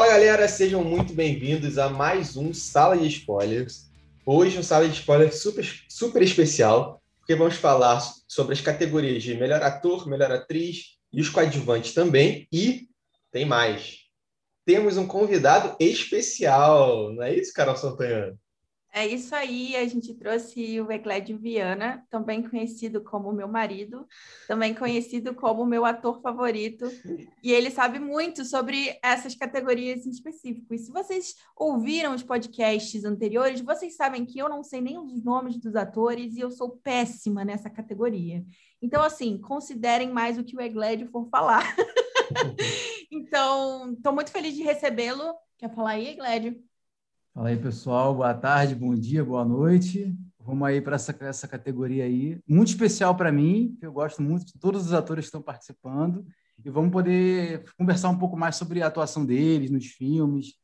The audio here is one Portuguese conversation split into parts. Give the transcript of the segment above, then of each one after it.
Fala galera, sejam muito bem-vindos a mais um Sala de Spoilers. Hoje um Sala de Spoilers super, super especial, porque vamos falar sobre as categorias de melhor ator, melhor atriz e os coadjuvantes também. E tem mais. Temos um convidado especial, não é isso, Carol Santana? É isso aí, a gente trouxe o Eglédio Viana, também conhecido como meu marido, também conhecido como meu ator favorito, e ele sabe muito sobre essas categorias em específico. E se vocês ouviram os podcasts anteriores, vocês sabem que eu não sei nem os nomes dos atores e eu sou péssima nessa categoria. Então, assim, considerem mais o que o Eglédio for falar. então, estou muito feliz de recebê-lo. Quer falar aí, Eglédio? Fala aí, pessoal. Boa tarde, bom dia, boa noite. Vamos aí para essa, essa categoria aí. Muito especial para mim, eu gosto muito de todos os atores que estão participando. E vamos poder conversar um pouco mais sobre a atuação deles nos filmes.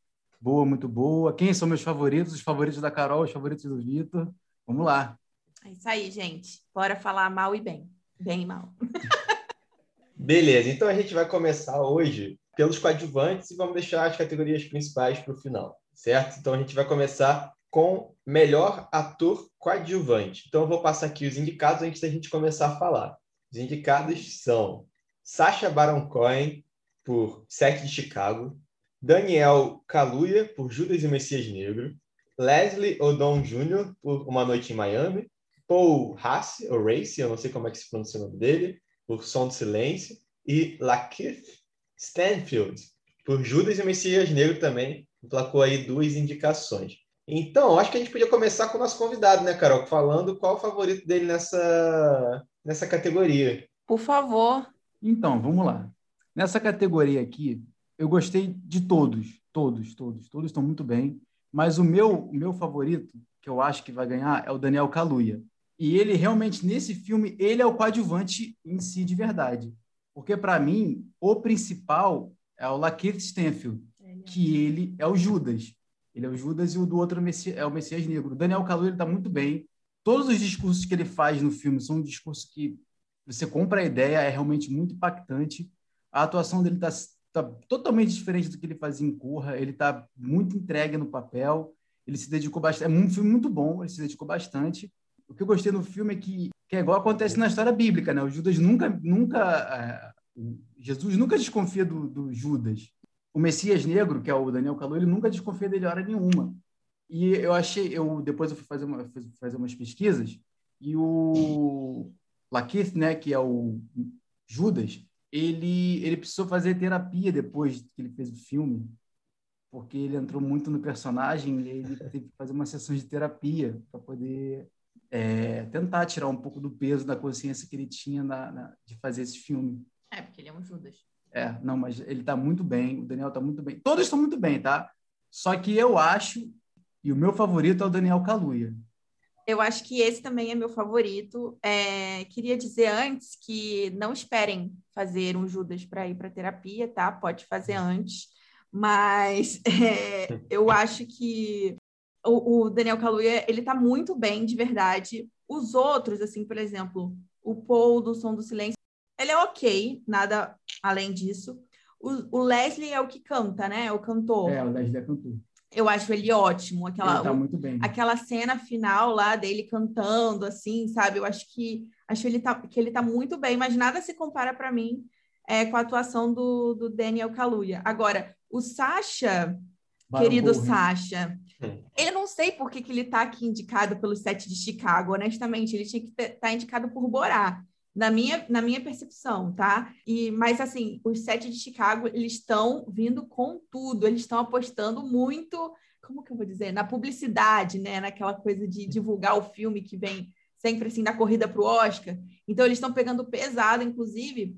Boa, muito boa. Quem são meus favoritos? Os favoritos da Carol, os favoritos do Vitor. Vamos lá. É isso aí, gente. Bora falar mal e bem. Bem e mal. Beleza, então a gente vai começar hoje pelos coadjuvantes e vamos deixar as categorias principais para o final certo? Então a gente vai começar com melhor ator coadjuvante. Então eu vou passar aqui os indicados antes da gente começar a falar. Os indicados são Sacha Baron Cohen por Sete de Chicago, Daniel Kaluuya por Judas e Messias Negro, Leslie Odom Jr. por Uma Noite em Miami, Paul Haas, ou Race, eu não sei como é que se pronuncia o nome dele, por Som do Silêncio, e Lakeith Stanfield por Judas e o Messias Negro também, emplacou aí duas indicações. Então, acho que a gente podia começar com o nosso convidado, né, Carol? Falando qual o favorito dele nessa, nessa categoria. Por favor. Então, vamos lá. Nessa categoria aqui, eu gostei de todos, todos, todos, todos estão muito bem. Mas o meu, o meu favorito, que eu acho que vai ganhar, é o Daniel Kaluuya. E ele realmente, nesse filme, ele é o coadjuvante em si de verdade. Porque, para mim, o principal é o Lakeith Stanfield que ele é o Judas. Ele é o Judas e o do outro é o Messias Negro. O Daniel Kaluuya está muito bem. Todos os discursos que ele faz no filme são um discurso que você compra a ideia, é realmente muito impactante. A atuação dele está tá totalmente diferente do que ele fazia em Corra. Ele está muito entregue no papel. Ele se dedicou bastante. É um filme muito bom, ele se dedicou bastante. O que eu gostei no filme é que, que é igual acontece na história bíblica, né? O Judas nunca, nunca, é, Jesus nunca desconfia do, do Judas o Messias Negro, que é o Daniel Kalu, ele nunca desconfia dele hora nenhuma. E eu achei, eu depois eu fui fazer, uma, fui fazer umas pesquisas e o Lakeith, né, que é o Judas, ele ele precisou fazer terapia depois que ele fez o filme, porque ele entrou muito no personagem e ele teve que fazer uma sessão de terapia para poder é, tentar tirar um pouco do peso da consciência que ele tinha na, na, de fazer esse filme. É, porque ele é um Judas. É, não, mas ele está muito bem, o Daniel está muito bem. Todos estão muito bem, tá? Só que eu acho, e o meu favorito é o Daniel Kaluuya. Eu acho que esse também é meu favorito. É, queria dizer antes que não esperem fazer um Judas para ir para terapia, tá? Pode fazer antes. Mas é, eu acho que o, o Daniel Kaluuya, ele está muito bem, de verdade. Os outros, assim, por exemplo, o Paul do Som do Silêncio, ele é ok, nada além disso. O, o, Leslie é o que canta, né? É o cantor. É, o Leslie é cantor. Eu acho ele ótimo. Aquela, ele tá muito bem. Aquela cena final lá dele cantando, assim, sabe? Eu acho que acho ele tá, que ele tá muito bem, mas nada se compara para mim é, com a atuação do, do Daniel Kaluuya. Agora, o Sasha, querido Sasha, hum. eu não sei por que, que ele tá aqui indicado pelo set de Chicago, honestamente. Ele tinha que estar tá indicado por Borá na minha, na minha percepção, tá? E, mas, assim, os sete de Chicago, eles estão vindo com tudo, eles estão apostando muito, como que eu vou dizer? Na publicidade, né? Naquela coisa de divulgar o filme que vem sempre, assim, da corrida para o Oscar. Então, eles estão pegando pesado, inclusive,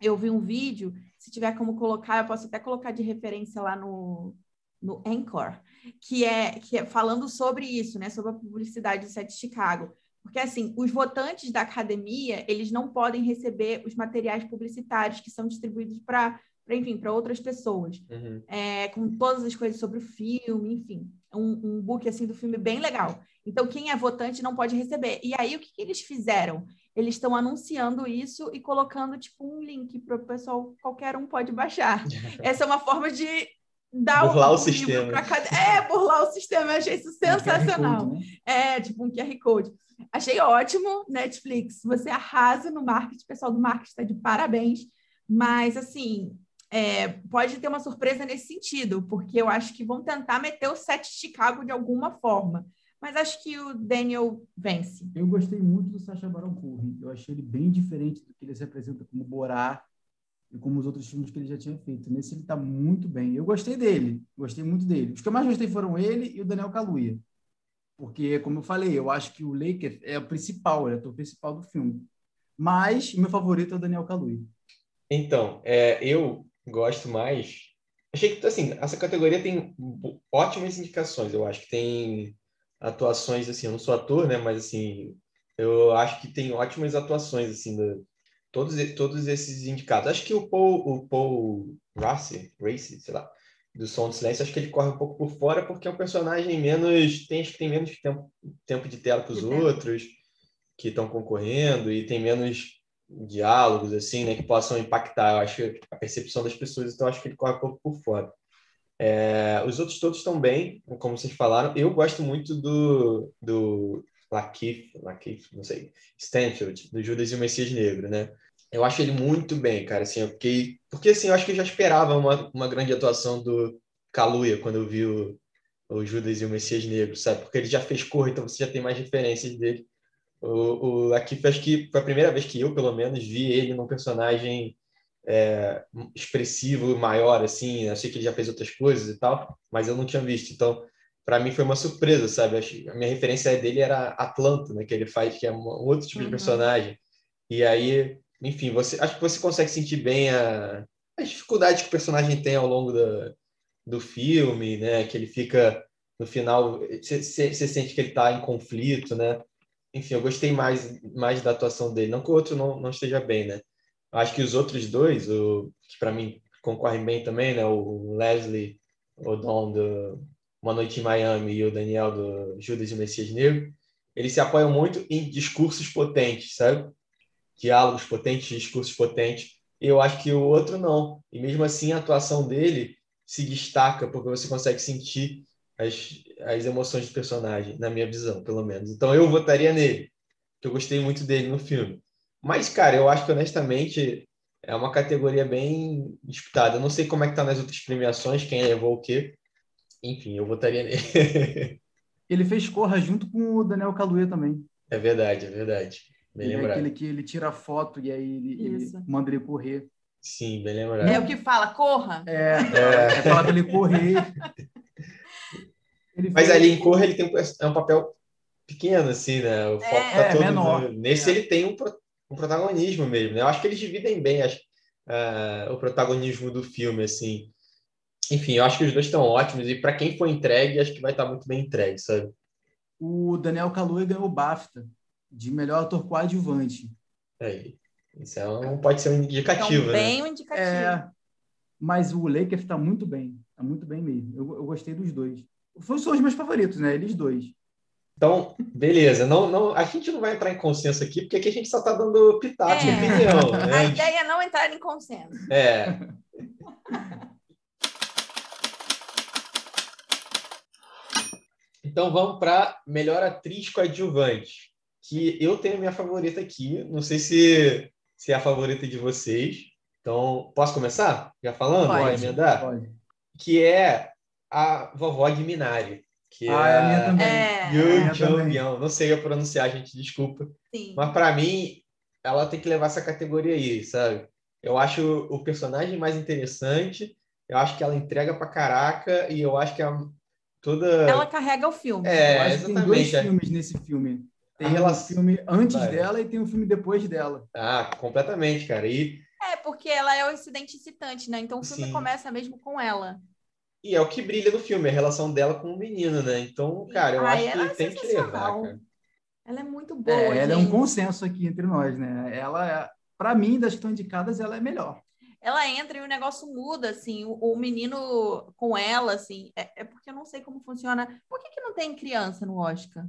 eu vi um vídeo, se tiver como colocar, eu posso até colocar de referência lá no, no Anchor, que é, que é falando sobre isso, né? Sobre a publicidade do Sete de Chicago porque, assim, os votantes da academia, eles não podem receber os materiais publicitários que são distribuídos para, enfim, para outras pessoas. Uhum. É, com todas as coisas sobre o filme, enfim. Um, um book, assim, do filme bem legal. Então, quem é votante não pode receber. E aí, o que, que eles fizeram? Eles estão anunciando isso e colocando, tipo, um link para o pessoal, qualquer um pode baixar. Essa é uma forma de dar burlar o, o livro sistema. cada... É, burlar o sistema, eu achei isso sensacional. Code, né? É, tipo um QR Code. Achei ótimo, Netflix. Você arrasa no marketing, o pessoal do marketing está de parabéns. Mas, assim, é, pode ter uma surpresa nesse sentido, porque eu acho que vão tentar meter o set de Chicago de alguma forma. Mas acho que o Daniel vence. Eu gostei muito do Sacha Baron Cohen. Eu achei ele bem diferente do que ele se apresenta como Borá como os outros filmes que ele já tinha feito. Nesse ele está muito bem. Eu gostei dele, gostei muito dele. Os que eu mais gostei foram ele e o Daniel Kaluuya. Porque, como eu falei, eu acho que o Laker é o principal, é o ator principal do filme. Mas o meu favorito é o Daniel Kaluuya. Então, é, eu gosto mais. Achei que, assim, essa categoria tem ótimas indicações. Eu acho que tem atuações, assim, eu não sou ator, né? Mas, assim, eu acho que tem ótimas atuações, assim, do, todos, todos esses indicados. Acho que o Paul, o Paul Race, Race, sei lá, do Som do Silêncio, acho que ele corre um pouco por fora porque é um personagem menos, tem, acho que tem menos tempo, tempo de tela que os outros que estão concorrendo e tem menos diálogos, assim, né, que possam impactar, eu acho, a percepção das pessoas, então acho que ele corre um pouco por fora. É, os outros todos estão bem, como vocês falaram. Eu gosto muito do, do Lakeith, Lakeith, não sei, Stanfield, do Judas e o Messias Negro, né? Eu acho ele muito bem, cara, assim, eu fiquei... Porque, assim, eu acho que eu já esperava uma, uma grande atuação do Kaluuya quando eu vi o, o Judas e o Messias Negro, sabe? Porque ele já fez cor, então você já tem mais referências dele. O, o Lakeith, acho que foi a primeira vez que eu, pelo menos, vi ele num personagem é, expressivo, maior, assim. Eu sei que ele já fez outras coisas e tal, mas eu não tinha visto. Então, para mim foi uma surpresa, sabe? A minha referência dele era Atlanta, né? Que ele faz, que é um outro tipo de Uhum. personagem. E aí, enfim, você acho que você consegue sentir bem a, as dificuldades que o personagem tem ao longo da, do filme, né? Que ele fica no final, você, sente que ele está em conflito, né? Enfim, eu gostei mais, mais da atuação dele. Não que o outro não, não esteja bem, né? Acho que os outros dois, o, que para mim concorrem bem também, né? O Leslie Odom do Uma Noite em Miami e o Daniel do Judas e o Messias Negro, eles se apoiam muito em discursos potentes, sabe? Diálogos potentes, discursos potentes. Eu acho que o outro não. E mesmo assim, a atuação dele se destaca, porque você consegue sentir as, as emoções do personagem, na minha visão, pelo menos. Então eu votaria nele, que eu gostei muito dele no filme. Mas, cara, eu acho que honestamente é uma categoria bem disputada. Eu não sei como é que tá nas outras premiações, quem levou o quê. Enfim, eu votaria nele. Ele fez Corra junto com o Daniel Kaluuya também. é verdade, é verdade. Bem Ele é lembrado. aquele que ele tira a foto e aí ele, ele manda ele correr. Sim, bem lembrado. É o que fala, corra. É, É. é falar pra ele correr. Ele Mas fez- ali em Corra ele tem um, é um papel pequeno, assim, né? O foco É, tá é, todo menor. no- Nesse É. ele tem um, pro- um protagonismo mesmo, né? Eu acho que eles dividem bem as- ah, o protagonismo do filme, assim. Enfim, eu acho que os dois estão ótimos e para quem for entregue, acho que vai estar muito bem entregue, sabe? O Daniel Kaluuya ganhou o BAFTA de melhor ator coadjuvante. Aí. Isso é um, pode ser um Então, indicativo, né? bem um indicativo. É, mas o Lakers está muito bem. Está muito bem mesmo. Eu, eu gostei dos dois. Foi- São os meus favoritos, né? Eles dois. Então, beleza. Não, não, a gente não vai entrar em consenso aqui, porque aqui a gente só está dando pitaco de É. opinião, A né? ideia é não entrar em consenso. É. Então vamos para melhor atriz coadjuvante, que eu tenho minha favorita aqui. Não sei se, se é a favorita de vocês. Então, posso começar? Já falando? Pode. Vai emendar? Pode. Que é a vovó de Minari. Que Ah, é a minha a também. É, Yoo minha Jong também. Yeon. Não sei eu pronunciar, gente, desculpa. sim. Mas para mim, ela tem que levar essa categoria aí, sabe? Eu acho o personagem mais interessante, eu acho que ela entrega pra caraca e eu acho que a, toda. Ela carrega o filme. Eu É, acho que tem dois exatamente. é. filmes nesse filme. Tem A um relação- filme antes Vai. dela e tem um filme depois dela. Ah, completamente, cara. E, É, porque ela é o incidente incitante, né? Então o filme Sim. começa mesmo com ela. e é o que brilha no filme, a relação dela com o menino, né? Então, cara, eu Ai, acho ela é que tem que levar, cara. Ela é muito boa. É, ela é um consenso aqui entre nós, né? Ela, é- pra mim, das que estão indicadas, ela é melhor. Ela entra e o negócio muda, assim. O, o menino com ela, assim. É, é porque eu não sei como funciona. Por que, que não tem criança no Oscar?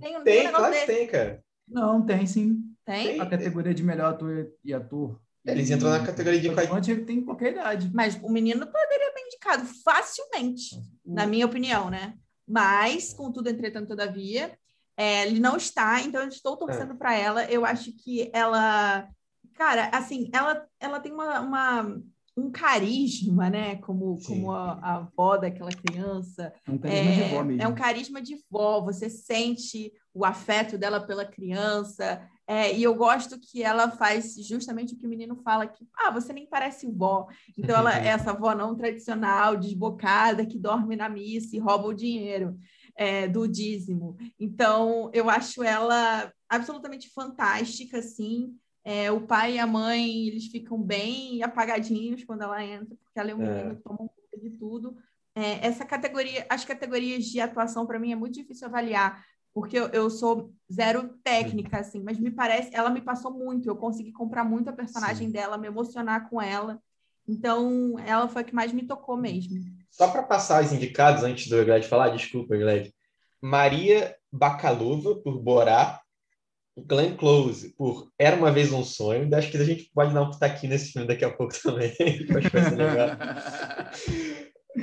Tem, um Tem, negócio claro que tem, cara. Não, tem sim. Tem? Tem. A categoria de melhor ator e ator. Eles e entram na categoria de coadjuvante, ele tem qualquer idade. Mas o menino poderia bem de indicado facilmente, na minha opinião, né? Mas, contudo, entretanto, todavia, é, ele não está, então eu estou torcendo é. para ela. Eu acho que ela, cara, assim, ela, ela tem uma, uma um carisma, né? Como, como a, a, avó daquela criança. É um carisma é, de vó mesmo. É um carisma de vó. Você sente o afeto dela pela criança. É, e eu gosto que ela faz justamente o que o menino fala, que ah, você nem parece vó. Então ela é essa vó não tradicional, desbocada, que dorme na missa e rouba o dinheiro é, do dízimo. Então eu acho ela absolutamente fantástica, assim. É, o pai e a mãe eles ficam bem apagadinhos quando ela entra, porque ela é um é. menino que toma conta de tudo. É, essa categoria, as categorias de atuação para mim é muito difícil avaliar, porque eu, eu, sou zero técnica, assim, mas me parece, ela me passou muito, eu consegui comprar muito a personagem Sim. dela, me emocionar com ela. Então, ela foi a que mais me tocou mesmo. Só para passar os indicados antes do Gled falar, desculpa, Gled. Maria Bacalova, por Borá, Glenn Close, por Era Uma Vez Um Sonho. Acho que a gente pode dar um aqui nesse filme daqui a pouco também. Acho que vai ser legal.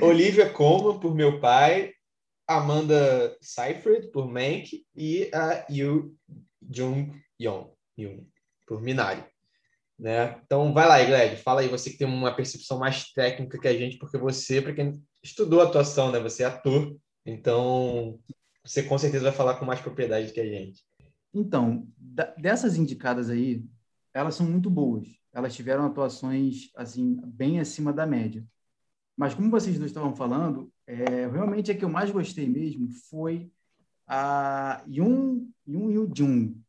Olivia Colman, por Meu Pai. Amanda Seyfried, por Mank. E a Yu Jung Yong, por Minari. Né? Então, vai lá, Igled, fala aí, você que tem uma percepção mais técnica que a gente, porque você, para quem estudou atuação, né? você é ator, então você com certeza vai falar com mais propriedade que a gente. Então, dessas indicadas aí, elas são muito boas. Elas tiveram atuações assim bem acima da média. Mas como vocês dois estavam falando, é, realmente a que eu mais gostei mesmo foi a Yoon Yoon Yoo Jung,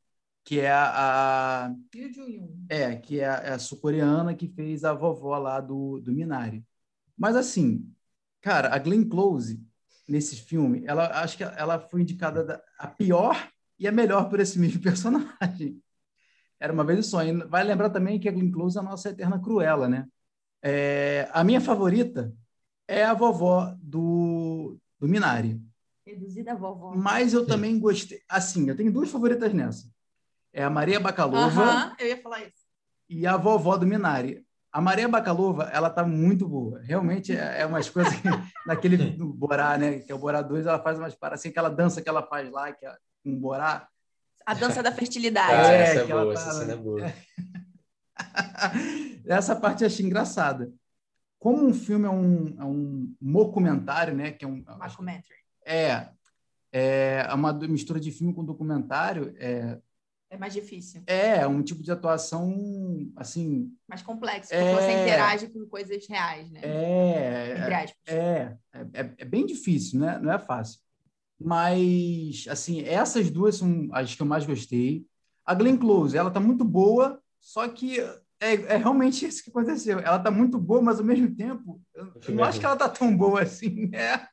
que é a, a é que é a, é a sul-coreana que fez a vovó lá do, do Minari. Mas assim, cara, a Glenn Close nesse filme, ela acho que ela foi indicada da, a pior e é melhor por esse mesmo personagem. Era uma vez o sonho. Vai lembrar também que a Glenn Close é a nossa eterna Cruella, né? É, a minha favorita é a vovó do, do Minari. Reduzida vovó. Mas eu também gostei. Assim, eu tenho duas favoritas nessa. É a Maria Bacalova. Uh -huh, eu ia falar isso. E a vovó do Minari. A Maria Bacalova, ela tá muito boa. Realmente é, é umas coisas que, naquele do Borá, né? Que é o Borá 2, ela faz umas paradas assim, aquela dança que ela faz lá, que é um Borá. A dança da fertilidade. Ah, é, essa é boa, tá... essa cena é boa. essa parte eu achei engraçada. Como um filme é um, é um documentário, né? Que é um documentary. É, é uma mistura de filme com documentário. É, é mais difícil. É, um tipo de atuação, assim... Mais complexo, porque é, você interage com coisas reais, né? É, é, é, é, é, bem difícil, né? Não é fácil. Mas, assim, essas duas são as que eu mais gostei. A Glenn Close, ela tá muito boa, só que é, é realmente isso que aconteceu. Ela tá muito boa, mas ao mesmo tempo, eu não acho que ela tá tão boa assim, né?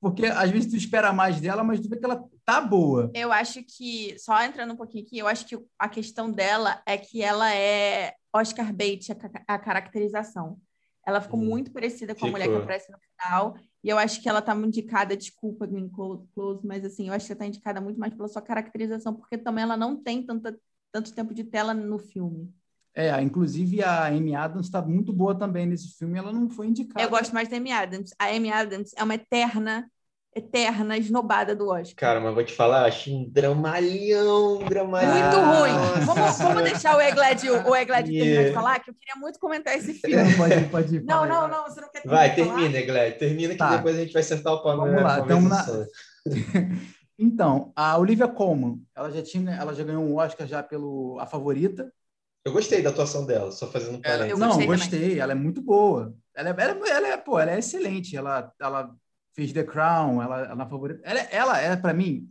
Porque às vezes tu espera mais dela, mas tu vê que ela tá boa. Eu acho que, só entrando um pouquinho aqui, eu acho que a questão dela é que ela é Oscar Bates, a, a caracterização. Ela ficou hum. muito parecida com a mulher que aparece no final. E eu acho que ela tá muito indicada, desculpa, Glenn Close, mas assim, eu acho que ela tá indicada muito mais pela sua caracterização, porque também ela não tem tanta, tanto tempo de tela no filme. É, inclusive a Amy Adams está muito boa também nesse filme, ela não foi indicada. Eu gosto mais da Amy Adams. A Amy Adams é uma eterna eterna esnobada do Oscar. Cara, mas vou te falar, achei um dramalhão, dramalhão. Muito ruim. Vamos, vamos deixar o Egled, o Egled yeah. terminar de falar, que eu queria muito comentar esse filme. Não, pode ir, pode ir. Não, não, não, você não quer Vai, termina, Egled, termina tá. que depois a gente vai sentar o pau Vamos lá, então, na... então, a Olivia Colman, ela já tinha, ela já ganhou um Oscar já pelo A Favorita. Eu gostei da atuação dela, só fazendo um parênteses. Não, gostei, gostei ela é muito boa. Ela é, ela, é, ela é, pô, ela é excelente. Ela, ela fez The Crown, ela, ela favorita. Ela, ela é, para mim,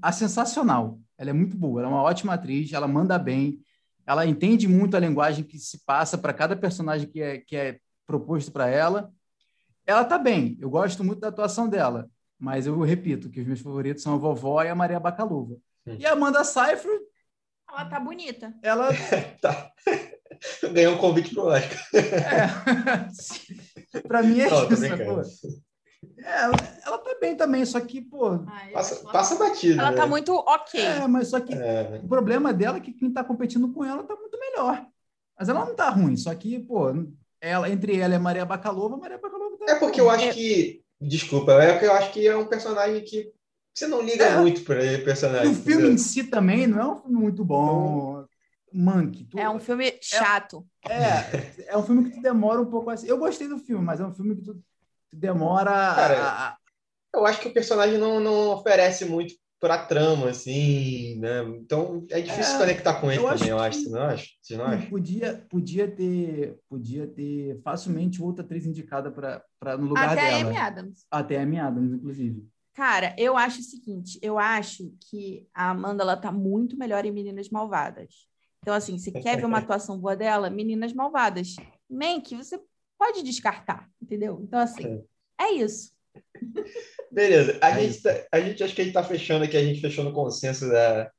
a sensacional. Ela é muito boa, ela é uma ótima atriz, ela manda bem, ela entende muito a linguagem que se passa para cada personagem que é, que é proposto para ela. Ela tá bem, eu gosto muito da atuação dela, mas eu repito que os meus favoritos são a vovó e a Maria Bacaluva. Hum. E a Amanda Seyfried... Ela tá bonita. Ela... tá. Ganhou um convite pro Oscar. É. para mim é Não, isso, é, ela, tá bem também, só que, pô. Ai, passa, passa batida. Ela né? tá muito ok. É, mas só que é. o problema dela é que quem tá competindo com ela tá muito melhor. Mas ela não tá ruim, só que, pô, ela, entre ela e a Maria Bacalova, a Maria Bacalova tá É porque eu acho que. Desculpa, é porque eu acho que é um personagem que você não liga É. muito para ele, personagem. E o filme entendeu? em si também não é um filme muito bom. Monkey. tu- É um filme chato. É, é um filme que tu demora um pouco assim. Eu gostei do filme, mas é um filme que tu, tu demora. a- Cara, a- a- Eu acho que o personagem não, não oferece muito pra trama, assim, né? Então é difícil É, conectar com ele eu acho também, eu que- acho. Você não acha? Você não acha? podia, podia ter, podia ter facilmente outra atriz indicada para no lugar Até a dela. Amy Adams. Até a Amy Adams, inclusive. Cara, eu acho o seguinte, eu acho que a Amanda ela tá muito melhor em Meninas Malvadas. Então, assim, se quer ver uma atuação boa dela, Meninas Malvadas. Mank, você pode descartar, entendeu? Então, assim, é isso. Beleza. A, É gente isso. tá- a gente acho que a gente tá fechando aqui, a gente fechou no consenso da,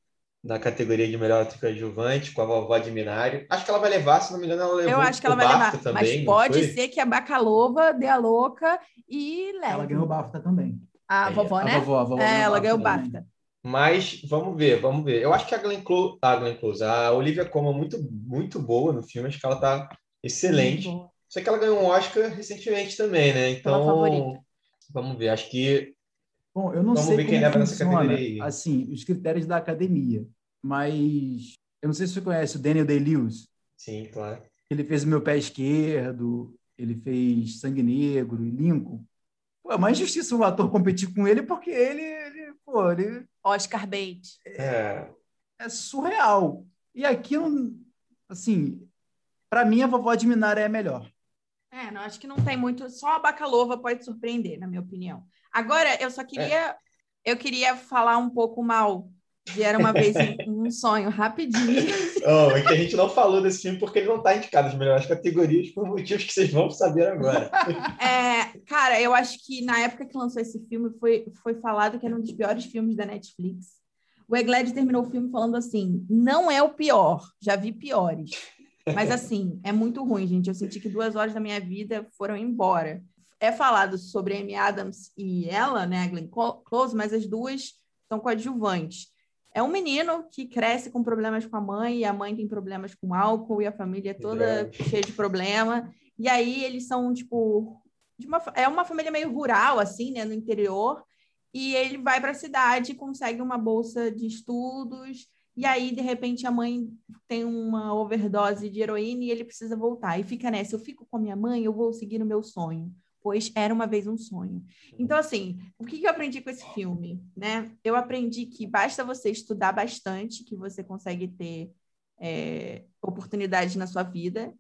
da categoria de melhor atriz coadjuvante com a vovó de Minário. Acho que ela vai levar, se não me engano, ela levou Eu acho que ela o vai BAFTA levar. também, Mas pode foi? ser que a Bacalova dê a louca e leve. Ela ganhou o BAFTA também. A É, vovó, né? A vovó, a vovó É, ela ganhou o também. BAFTA. Mas vamos ver, vamos ver. Eu acho que a Glenn Close, a Glenn Close, a Olivia Colman muito muito boa no filme, acho que ela tá excelente. Só que ela ganhou um Oscar recentemente também, né? Então, vamos ver. Acho que Bom, eu não Vamos sei ver quem leva nessa categoria aí. assim, os critérios da academia, mas eu não sei se você conhece o Daniel Day-Lewis. sim, claro. Ele fez o Meu Pé Esquerdo, ele fez Sangue Negro e Lincoln. Pô, é uma injustiça um ator competir com ele porque ele, ele, pô, ele Oscar bait. É, é surreal. E aqui, assim, para mim a vovó de Minara é a melhor. É, não, acho que não tem muito. Só a Bacalova pode surpreender, na minha opinião. Agora, eu só queria. Eu queria falar um pouco mal de Era uma vez um, um sonho, rapidinho. Oh, é que a gente não falou desse filme porque ele não está indicado nas melhores categorias por motivos que vocês vão saber agora. É, cara, eu acho que na época que lançou esse filme foi, foi falado que era um dos piores filmes da Netflix. O Egled terminou o filme falando assim: não é o pior, já vi piores. Mas assim, é muito ruim, gente. Eu senti que duas horas da minha vida foram embora. É falado sobre Amy Adams e ela, né, Glenn Clo- Close, mas as duas são coadjuvantes. É um menino que cresce com problemas com a mãe, e a mãe tem problemas com álcool, e a família é toda Droga. cheia de problema. E aí eles são, tipo, uma, é uma família meio rural, assim, né, no interior. E ele vai para a cidade, consegue uma bolsa de estudos, e aí, de repente, a mãe tem uma overdose de heroína e ele precisa voltar. E fica nessa: eu fico com a minha mãe, eu vou seguir o meu sonho. Pois era uma vez um sonho. Então, assim, o que eu aprendi com esse filme? Né? Eu aprendi que basta você estudar bastante, que você consegue ter é, oportunidades na sua vida.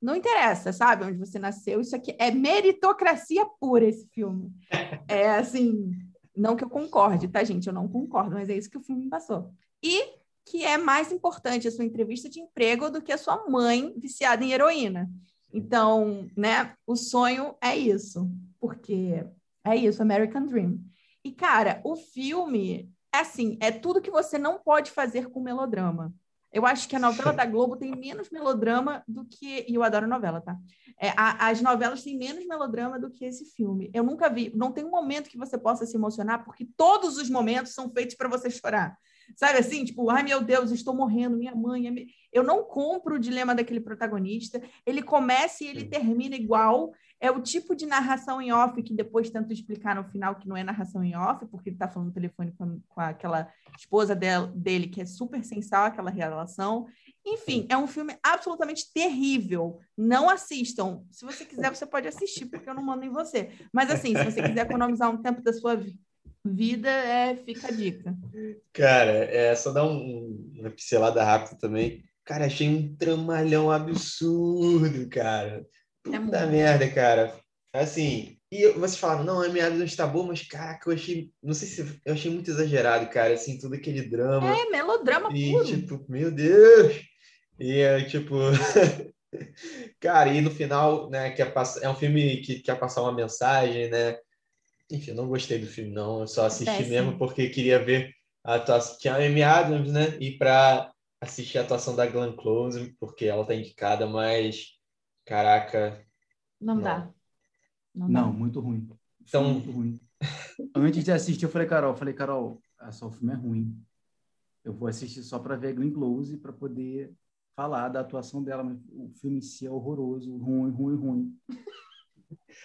Não interessa, sabe, onde você nasceu. Isso aqui é meritocracia pura, esse filme. É assim, não que eu concorde, tá, gente? Eu não concordo, mas é isso que o filme me passou. E que é mais importante a sua entrevista de emprego do que a sua mãe viciada em heroína. Então, né, o sonho é isso, porque é isso, American Dream. E, cara, o filme, é assim, é tudo que você não pode fazer com melodrama. Eu acho que a novela da Globo tem menos melodrama do que. E eu adoro novela, tá? É, a- as novelas têm menos melodrama do que esse filme. Eu nunca vi. Não tem um momento que você possa se emocionar, porque todos os momentos são feitos para você chorar. Sabe assim? Tipo, ai meu Deus, estou morrendo, minha mãe. é mi-" Eu não compro o dilema daquele protagonista. Ele começa e ele termina igual. É o tipo de narração em off que depois tento explicar no final que não é narração em off, porque ele está falando no telefone com, com aquela esposa del- dele, que é super sensal aquela relação. Enfim, é um filme absolutamente terrível. Não assistam. Se você quiser, você pode assistir, porque eu não mando em você. Mas assim, se você quiser economizar um tempo da sua vi- vida, é, fica a dica. Cara, é só dar um- uma pincelada rápida também. Cara, achei um tramalhão absurdo, cara. É Puta muito. merda, cara. Assim, e vocês falaram, não, a meada não está boa, mas caraca, eu achei, não sei se eu achei muito exagerado, cara, assim, todo aquele drama. É melodrama E, puro. tipo, meu Deus! E, é, tipo... Cara, e no final, né, quer passar... é um filme que quer passar uma mensagem, né? Enfim, eu não gostei do filme, não. Eu só assisti Péssimo. mesmo porque queria ver a atuação... Tinha a Amy Adams, né? E para assistir a atuação da Glenn Close, porque ela tá indicada, mas... Caraca... Não, Não. dá. Não, Não, dá. muito ruim. Então- Muito ruim. Antes de assistir, eu falei, Carol, eu falei, Carol, ah, só o filme é ruim. Eu vou assistir só para ver a Glenn Close para poder falar da atuação dela, mas o filme em si é horroroso, ruim, ruim, ruim.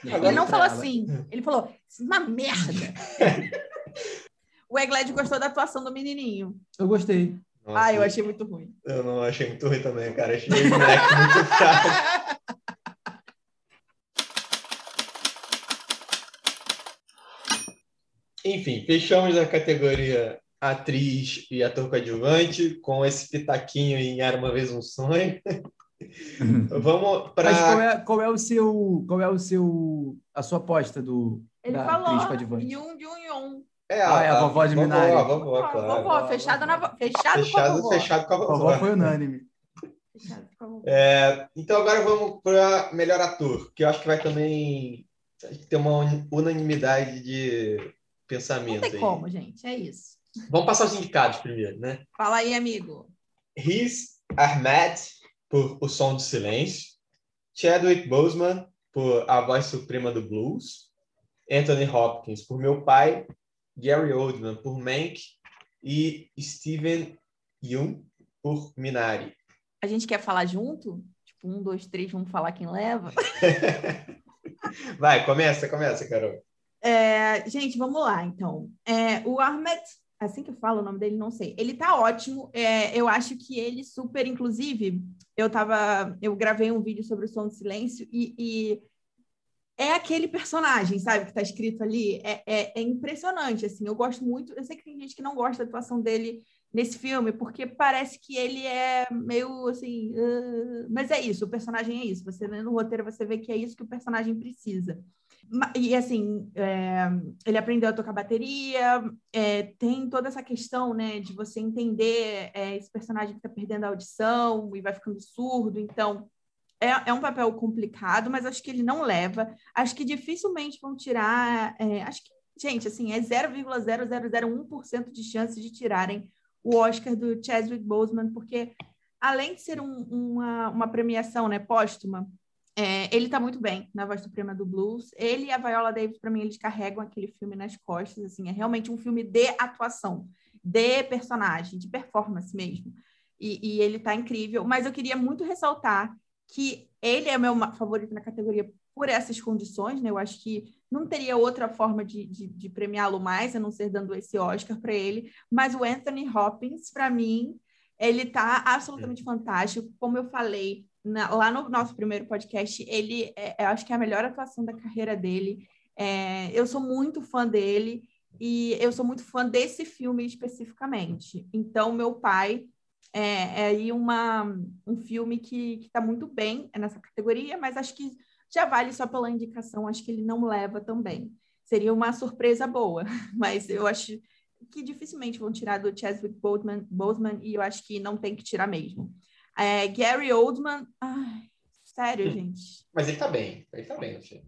Agora ele não falou assim, ele falou, é uma merda. o Egled gostou da atuação do menininho. Eu gostei. Nossa, ah, eu achei muito ruim. Eu não achei muito ruim também, cara. Achei o moleque muito fraco. Enfim, fechamos a categoria atriz e ator coadjuvante com esse pitaquinho em Era uma vez um sonho. Vamos para. Mas qual é, qual é o seu, qual é o seu, a sua aposta do Ele da falou? Yun Yun Yun. É, a, ah, é a, a vovó de Minari. Vovó, vovó, claro. Vovó, fechado, na, fechado, fechado, com a vovó. Fechado com a vovó. vovó foi unânime. É, então agora vamos para melhor ator, que eu acho que vai também ter uma unanimidade de pensamento. Não tem aí. como, gente, é isso. Vamos passar os indicados primeiro, né? Fala aí, amigo. Riz Ahmed, por O Som do Silêncio. Chadwick Boseman, por A Voz Suprema do Blues. Anthony Hopkins, por Meu Pai. Gary Oldman, por Mank. E Steven Yeun, por Minari. A gente quer falar junto? Tipo, um, dois, três, vamos falar quem leva? Vai, começa, começa, Carol. É, gente, vamos lá, então. É, o Ahmed assim que eu falo o nome dele, não sei. Ele tá ótimo. É, eu acho que ele super, inclusive, eu tava, eu gravei um vídeo sobre o som do silêncio e, e é aquele personagem, sabe, que tá escrito ali. É, é, é, impressionante, assim. Eu gosto muito. Eu sei que tem gente que não gosta da atuação dele nesse filme, porque parece que ele é meio assim. Uh... mas é isso, o personagem é isso. Você no roteiro você vê que é isso que o personagem precisa. E assim, é, ele aprendeu a tocar bateria, é, tem toda essa questão, né, de você entender é, esse personagem que está perdendo a audição e vai ficando surdo, então é, é, um papel complicado, mas acho que ele não leva. Acho que dificilmente vão tirar. É, acho que, gente, assim, é 0,0001% de chance de tirarem o Oscar do Chadwick Boseman, porque além de ser um, uma, uma premiação né, póstuma, é, ele está muito bem na voz suprema do blues. Ele e a Viola Davis, para mim, eles carregam aquele filme nas costas. Assim, é realmente um filme de atuação, de personagem, de performance mesmo. E, e ele está incrível. Mas eu queria muito ressaltar que ele é meu favorito na categoria por essas condições, né? Eu acho que não teria outra forma de, de, de premiá-lo mais, a não ser dando esse Oscar para ele. Mas o Anthony Hopkins, para mim, ele está absolutamente fantástico. Como eu falei, na, lá no nosso primeiro podcast, ele é, eu acho que é a melhor atuação da carreira dele. É, eu sou muito fã dele e eu sou muito fã desse filme especificamente. Então, meu pai é, é aí uma, um filme que está muito bem nessa categoria, mas acho que já vale só pela indicação, acho que ele não leva também. Seria uma surpresa boa, mas eu acho que dificilmente vão tirar do Chadwick Boseman, Boseman e eu acho que não tem que tirar mesmo. É, Gary Oldman. Ai, sério, hum. gente. Mas ele tá bem. Ele tá bem, achei.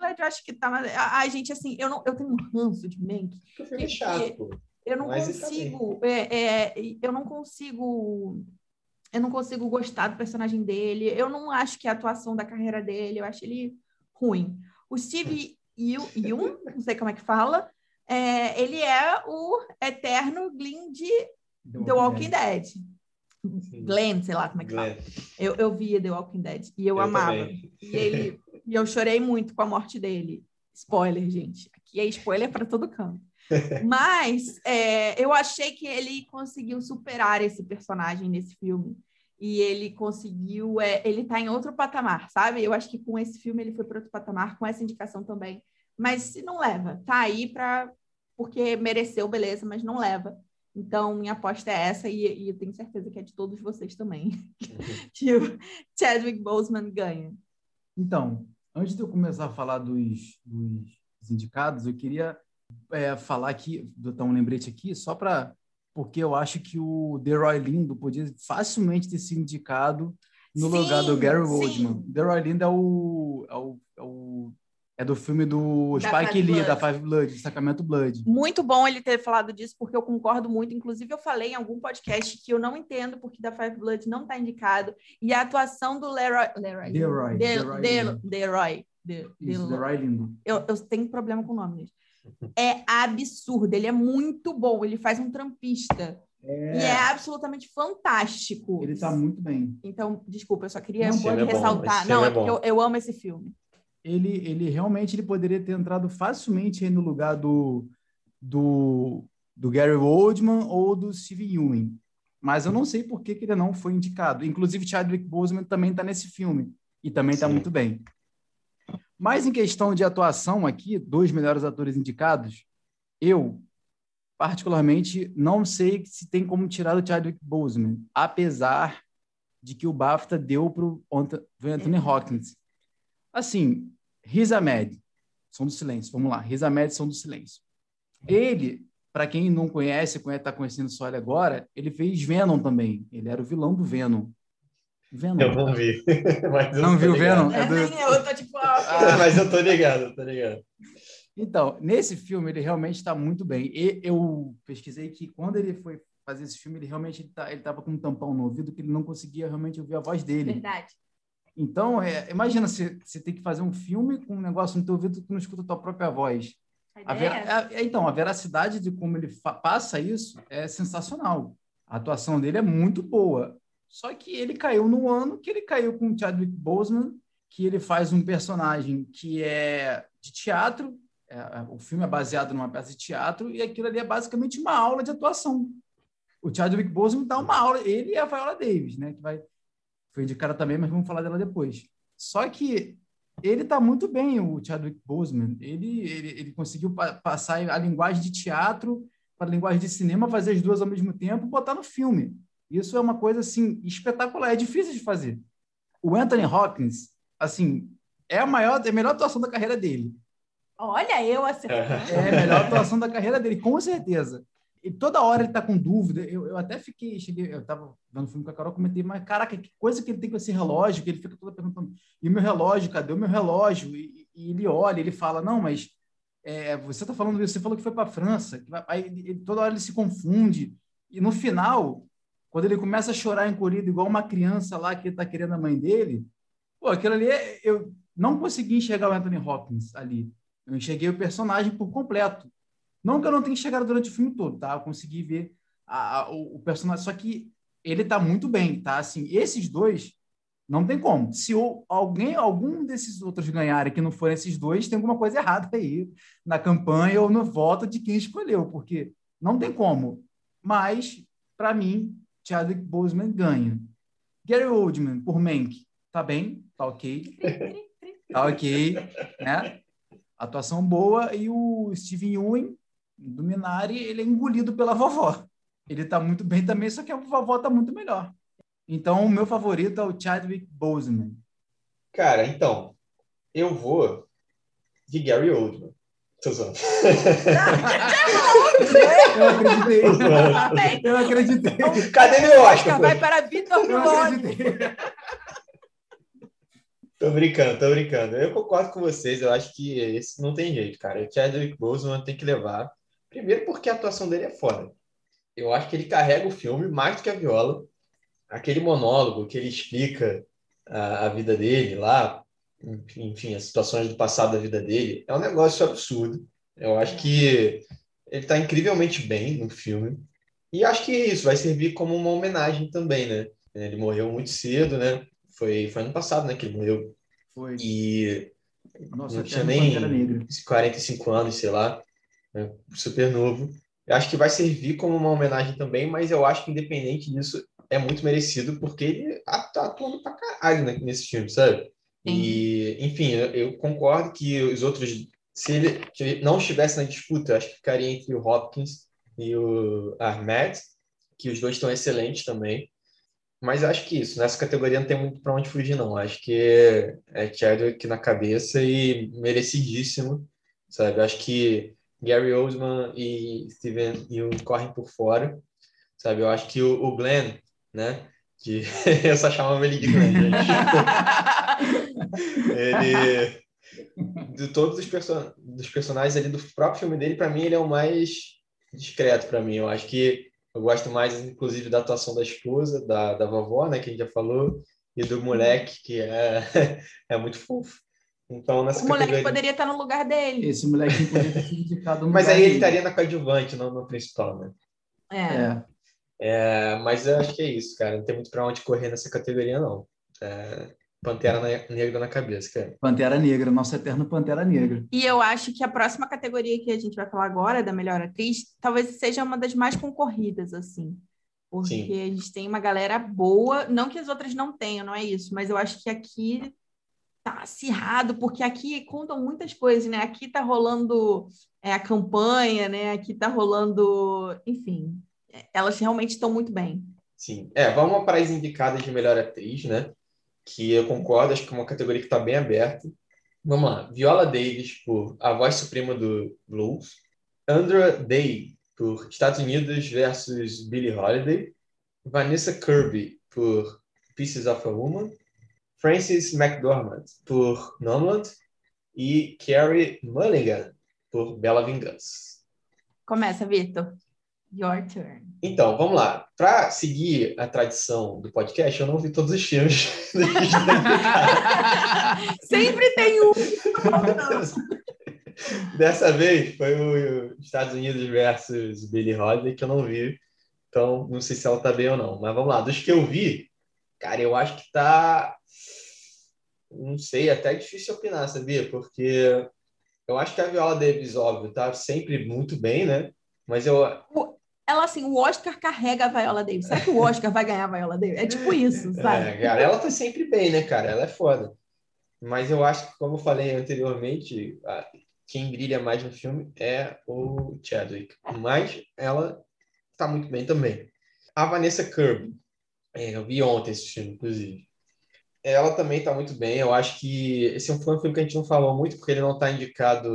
Ah, eu acho que tá. Ai, gente, assim, eu, não, eu tenho um ranço de Mank. Que, chato, pô. Eu não Mas tá consigo. Tá é, é, eu não consigo. Eu não consigo gostar do personagem dele. Eu não acho que é a atuação da carreira dele. Eu acho ele ruim. O Steve Yeun, não sei como é que fala, é, ele é o eterno Glenn de The Walking Dead. Glenn, sei lá como é que Glenn. fala. Eu, eu via The Walking Dead e eu, eu amava. Também. E, ele, e eu chorei muito com a morte dele. Spoiler, gente. Aqui é spoiler para todo canto. Mas é, eu achei que ele conseguiu superar esse personagem nesse filme. E ele conseguiu. É, ele tá em outro patamar, sabe? Eu acho que com esse filme ele foi para outro patamar, com essa indicação também. Mas se não leva, tá aí para. Porque mereceu, beleza, mas não leva. Então, minha aposta é essa, e, e, eu tenho certeza que é de todos vocês também, uhum. que o Chadwick Boseman ganha. Então, antes de eu começar a falar dos, dos indicados, eu queria é, falar aqui, botar um lembrete aqui, só para. Porque eu acho que o Deroy Lindo podia facilmente ter sido indicado no sim, lugar do Gary Oldman. Deroy Lindo é o, é o, é o é do filme do da Spike Five Lee, Blood. da Five Blood, Sacramento Blood. Muito bom ele ter falado disso, porque eu concordo muito. Inclusive, eu falei em algum podcast que eu não entendo porque da Five Blood não está indicado. E a atuação do Leroy... Leroy. Leroy. Leroy. Leroy. Lindo. Eu, eu tenho problema com o nome dele. É absurdo. Ele é muito bom. Ele faz um trampista. É. E é absolutamente fantástico. Ele está muito bem. Então, desculpa, eu só queria não, ressaltar. Não, é, é porque eu, eu amo esse filme. Ele, ele realmente ele poderia ter entrado facilmente no lugar do, do, do Gary Oldman ou do Steve Ewing. Mas eu não sei por que, que ele não foi indicado. Inclusive, Chadwick Boseman também está nesse filme e também está muito bem. Mas em questão de atuação aqui, dois melhores atores indicados, eu particularmente não sei se tem como tirar o Chadwick Boseman, apesar de que o BAFTA deu para o Anthony Hopkins. Assim, Riz Ahmed, Som do Silêncio, vamos lá, Riz Ahmed, Som do Silêncio. Ele, para quem não conhece, está conhecendo só ele agora, ele fez Venom também, ele era o vilão do Venom. Venom. Eu não vi. não viu Venom? É do... eu tô tipo. Ah, mas eu tô ligado, eu tô ligado. Então, nesse filme, ele realmente está muito bem. E eu pesquisei que quando ele foi fazer esse filme, ele realmente estava tá, com um tampão no ouvido que ele não conseguia realmente ouvir a voz dele. Verdade. Então, é, imagina você, você ter que fazer um filme com um negócio no teu ouvido que não escuta a tua própria voz. A, é, então, a veracidade de como ele passa isso é sensacional. A atuação dele é muito boa. Só que ele caiu no ano que ele caiu com o Chadwick Boseman, que ele faz um personagem que é de teatro, é, é, o filme é baseado numa peça de teatro, e aquilo ali é basicamente uma aula de atuação. O Chadwick Boseman dá uma aula, ele e a Viola Davis, né, que vai, foi indicada também, mas vamos falar dela depois. Só que ele está muito bem, o Chadwick Boseman. Ele, ele, ele conseguiu pa passar a linguagem de teatro para a linguagem de cinema, fazer as duas ao mesmo tempo, botar no filme. Isso é uma coisa assim espetacular, é difícil de fazer. O Anthony Hopkins, assim, é a maior, é a melhor atuação da carreira dele. Olha, eu acertei. É a melhor atuação da carreira dele, com certeza. E toda hora ele tá com dúvida. Eu, eu até fiquei, cheguei, eu tava vendo filme com a Carol, comentei, mas caraca, que coisa que ele tem com esse relógio, que ele fica toda perguntando, e o meu relógio, cadê o meu relógio? E, e ele olha, ele fala, não, mas é, você tá falando isso, você falou que foi para França. Aí ele, toda hora ele se confunde. E no final, quando ele começa a chorar encolhido, igual uma criança lá que está querendo a mãe dele, pô, aquilo ali, eu não consegui enxergar o Anthony Hopkins ali. Eu enxerguei o personagem por completo. Não que eu não tenha enxergado durante o filme todo, tá? Eu consegui ver a, a, o, o, personagem, só que ele tá muito bem, tá? Assim, esses dois, não tem como. Se o, alguém, algum desses outros ganharem que não forem esses dois, tem alguma coisa errada aí na campanha ou no voto de quem escolheu, porque não tem como. Mas, para mim, Chadwick Boseman ganha. Gary Oldman, por Mank, tá bem, tá ok. tá ok, né? Atuação boa. E o Steven Yeun, do Minari, ele é engolido pela vovó. Ele tá muito bem também, só que a vovó tá muito melhor. Então, o meu favorito é o Chadwick Boseman. Cara, então, eu vou de Gary Oldman. Tô zoando. Eu acreditei. Eu acreditei. Cadê meu Oscar? Vai para Vitor Milone. Tô brincando, tô brincando. Eu concordo com vocês. Eu acho que esse não tem jeito, cara. O Chadwick Boseman tem que levar. Primeiro porque a atuação dele é foda. Eu acho que ele carrega o filme mais do que a Viola. Aquele monólogo que ele explica a, a vida dele lá, enfim, as situações do passado da vida dele, é um negócio absurdo. Eu acho que ele está incrivelmente bem no filme. E acho que isso vai servir como uma homenagem também, né? Ele morreu muito cedo, né? Foi, foi ano passado, né, que ele morreu. Foi. E Nossa, não tinha nem 45 anos, sei lá. Né? Super novo. Eu acho que vai servir como uma homenagem também, mas eu acho que independente disso, é muito merecido, porque ele tá atuando pra caralho né, nesse filme, sabe? E, enfim, eu, eu, concordo que os outros, se ele, se ele não estivesse na disputa, acho que ficaria entre o Hopkins e o Ahmed, que os dois estão excelentes também. Mas acho que isso, nessa categoria não tem muito para onde fugir, não. Acho que é, é Chadwick na cabeça e merecidíssimo, sabe? Acho que Gary Oldman e Steven Yeun correm por fora, sabe? Eu acho que o, o Glenn, né? Que eu só chamava ele de Glenn, gente. ele de todos os person dos personagens ali do próprio filme dele, para mim ele é o mais discreto para mim. Eu acho que eu gosto mais, inclusive, da atuação da esposa, da, da vovó, né, que a gente já falou, e do moleque, que é, é muito fofo. Então, nessa o moleque categoria... poderia estar no lugar dele. Esse moleque poderia ter sido indicado no Mas aí ele estaria na coadjuvante, não no principal, né? É. é. é. Mas eu acho que é isso, cara. Não tem muito para onde correr nessa categoria, não. É, Pantera Negra na cabeça, cara. Pantera Negra, nosso eterno Pantera Negra. E eu acho que a próxima categoria que a gente vai falar agora, da melhor atriz, talvez seja uma das mais concorridas, assim. Porque Sim. a gente tem uma galera boa, não que as outras não tenham, não é isso, mas eu acho que aqui tá acirrado, porque aqui contam muitas coisas, né? Aqui tá rolando é, a campanha, né? Aqui tá rolando, enfim, elas realmente estão muito bem. Sim. É, vamos para as indicadas de melhor atriz, né? Que eu concordo, acho que é uma categoria que está bem aberta. Vamos lá. Viola Davis por A Voz Suprema do Blues. Andra Day por Estados Unidos versus Billie Holiday. Vanessa Kirby por Pieces of a Woman. Frances McDormand por Nomadland e Carrie Mulligan por Bela Vingança. Começa, Vitor. Your turn. Então, vamos lá. Para seguir a tradição do podcast, eu não vi todos os filmes. Sempre tem um. Dessa vez foi o Estados Unidos versus Billie Holiday que eu não vi. Então, não sei se ela tá bem ou não. Mas vamos lá. Dos que eu vi, cara, eu acho que tá. Não sei, até difícil opinar, sabia? Porque eu acho que a Viola Davis, óbvio, tá sempre muito bem, né? Mas eu ela assim, o Oscar carrega a Viola Davis. Será que o Oscar vai ganhar a Viola Davis? É tipo isso, é, sabe? É, cara, ela tá sempre bem, né, cara? Ela é foda. Mas eu acho que, como eu falei anteriormente, quem brilha mais no filme é o Chadwick. Mas ela tá muito bem também. A Vanessa Kirby, é, eu vi ontem esse filme, inclusive. Ela também tá muito bem. Eu acho que esse é um filme que a gente não falou muito, porque ele não tá indicado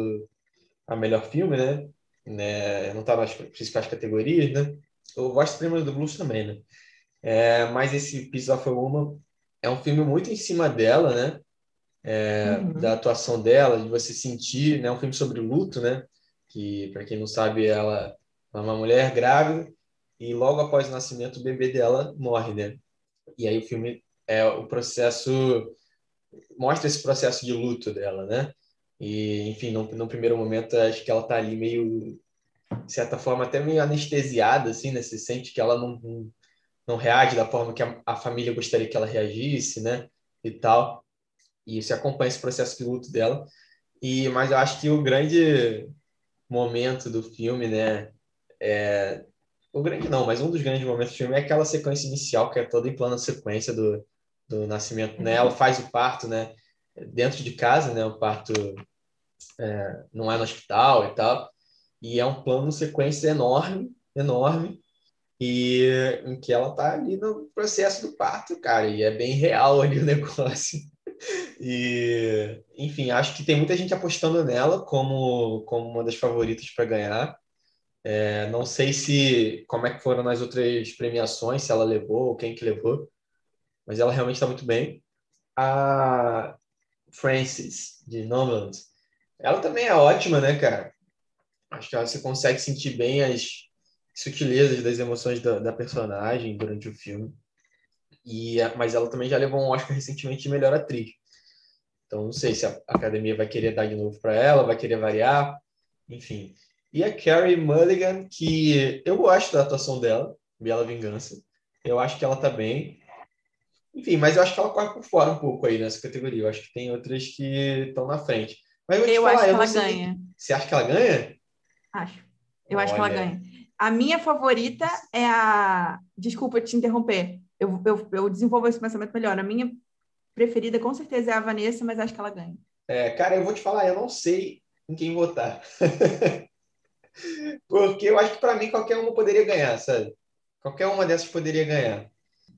a melhor filme, né? né? Não está nas principais categorias, né? O Voz Suprema do Blues também, né? É, mas esse Piece of a Woman é um filme muito em cima dela, né? É, uhum. Da atuação dela, de você sentir, né? Um filme sobre luto, né? Que, para quem não sabe, ela é uma mulher grávida e logo após o nascimento o bebê dela morre, né? E aí o filme é o processo mostra esse processo de luto dela, né? E, enfim, no, no primeiro momento, acho que ela tá ali meio, de certa forma, até meio anestesiada, assim, né? Você sente que ela não, não, reage da forma que a, a, família gostaria que ela reagisse, né? E tal. E você acompanha esse processo de luto dela. E, mas eu acho que o grande momento do filme, né? É, o grande não, mas um dos grandes momentos do filme é aquela sequência inicial, que é toda em plano sequência do, do nascimento, né? Ela faz o parto, né? dentro de casa, né? O parto é, não é no hospital e tal. E é um plano sequência enorme, enorme, e em que ela tá ali no processo do parto, cara, e é bem real ali o negócio. E, enfim, acho que tem muita gente apostando nela como, como uma das favoritas para ganhar. É, não sei se como é que foram nas outras premiações, se ela levou ou quem que levou, mas ela realmente está muito bem. A Francis, de Nomadland, ela também é ótima, né, cara? Acho que você consegue sentir bem as sutilezas das emoções da, da personagem durante o filme. E, mas ela também já levou um Oscar recentemente de melhor atriz. Então, não sei se a academia vai querer dar de novo para ela, vai querer variar, enfim. E a Carrie Mulligan, que eu gosto da atuação dela, Bela Vingança. Eu acho que ela tá bem. Enfim, mas eu acho que ela corre por fora um pouco aí nessa categoria. Eu acho que tem outras que estão na frente. Mas eu, eu falar, acho que ela ganha. Você acha que ela ganha? Acho. Eu Olha. acho que ela ganha. A minha favorita é a. Desculpa te interromper. Eu, eu, eu desenvolvo esse pensamento melhor. A minha preferida, com certeza, é a Vanessa, mas acho que ela ganha. É, cara, eu vou te falar, eu não sei em quem votar. Porque eu acho que para mim qualquer uma poderia ganhar, sabe? Qualquer uma dessas poderia ganhar.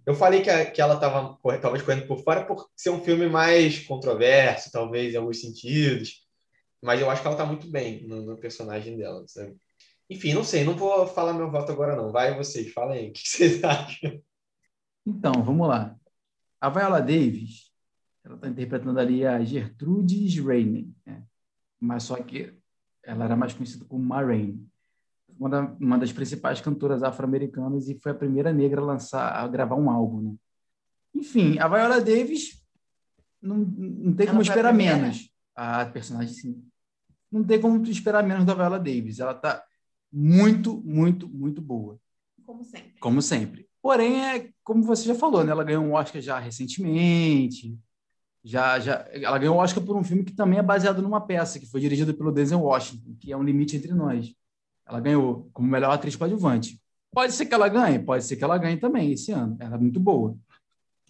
Eu falei que, a, que ela estava talvez correndo por fora por ser um filme mais controverso, talvez, em alguns sentidos. Mas eu acho que ela está muito bem no, no, personagem dela, sabe? Enfim, não sei, não vou falar meu voto agora, não. Vai vocês, falem aí, o que vocês acham? Então, vamos lá. A Viola Davis, ela está interpretando ali a Gertrude Rainey, né? mas só que ela era mais conhecida como Ma Rainey uma, da, uma das principais cantoras afro-americanas e foi a primeira negra a lançar, a gravar um álbum, né? Enfim, a Viola Davis não, não tem Ela como esperar menos. A personagem, sim. Não tem como esperar menos da Viola Davis. Ela está muito, muito, muito boa. Como sempre. Como sempre. Porém, é como você já falou, né? Ela ganhou um Oscar já recentemente. Já, já, ela ganhou o Oscar por um filme que também é baseado numa peça, que foi dirigido pelo Denzel Washington, que é Um Limite Entre Nós. Ela ganhou como melhor atriz coadjuvante. Pode ser que ela ganhe, pode ser que ela ganhe também esse ano. Ela é muito boa.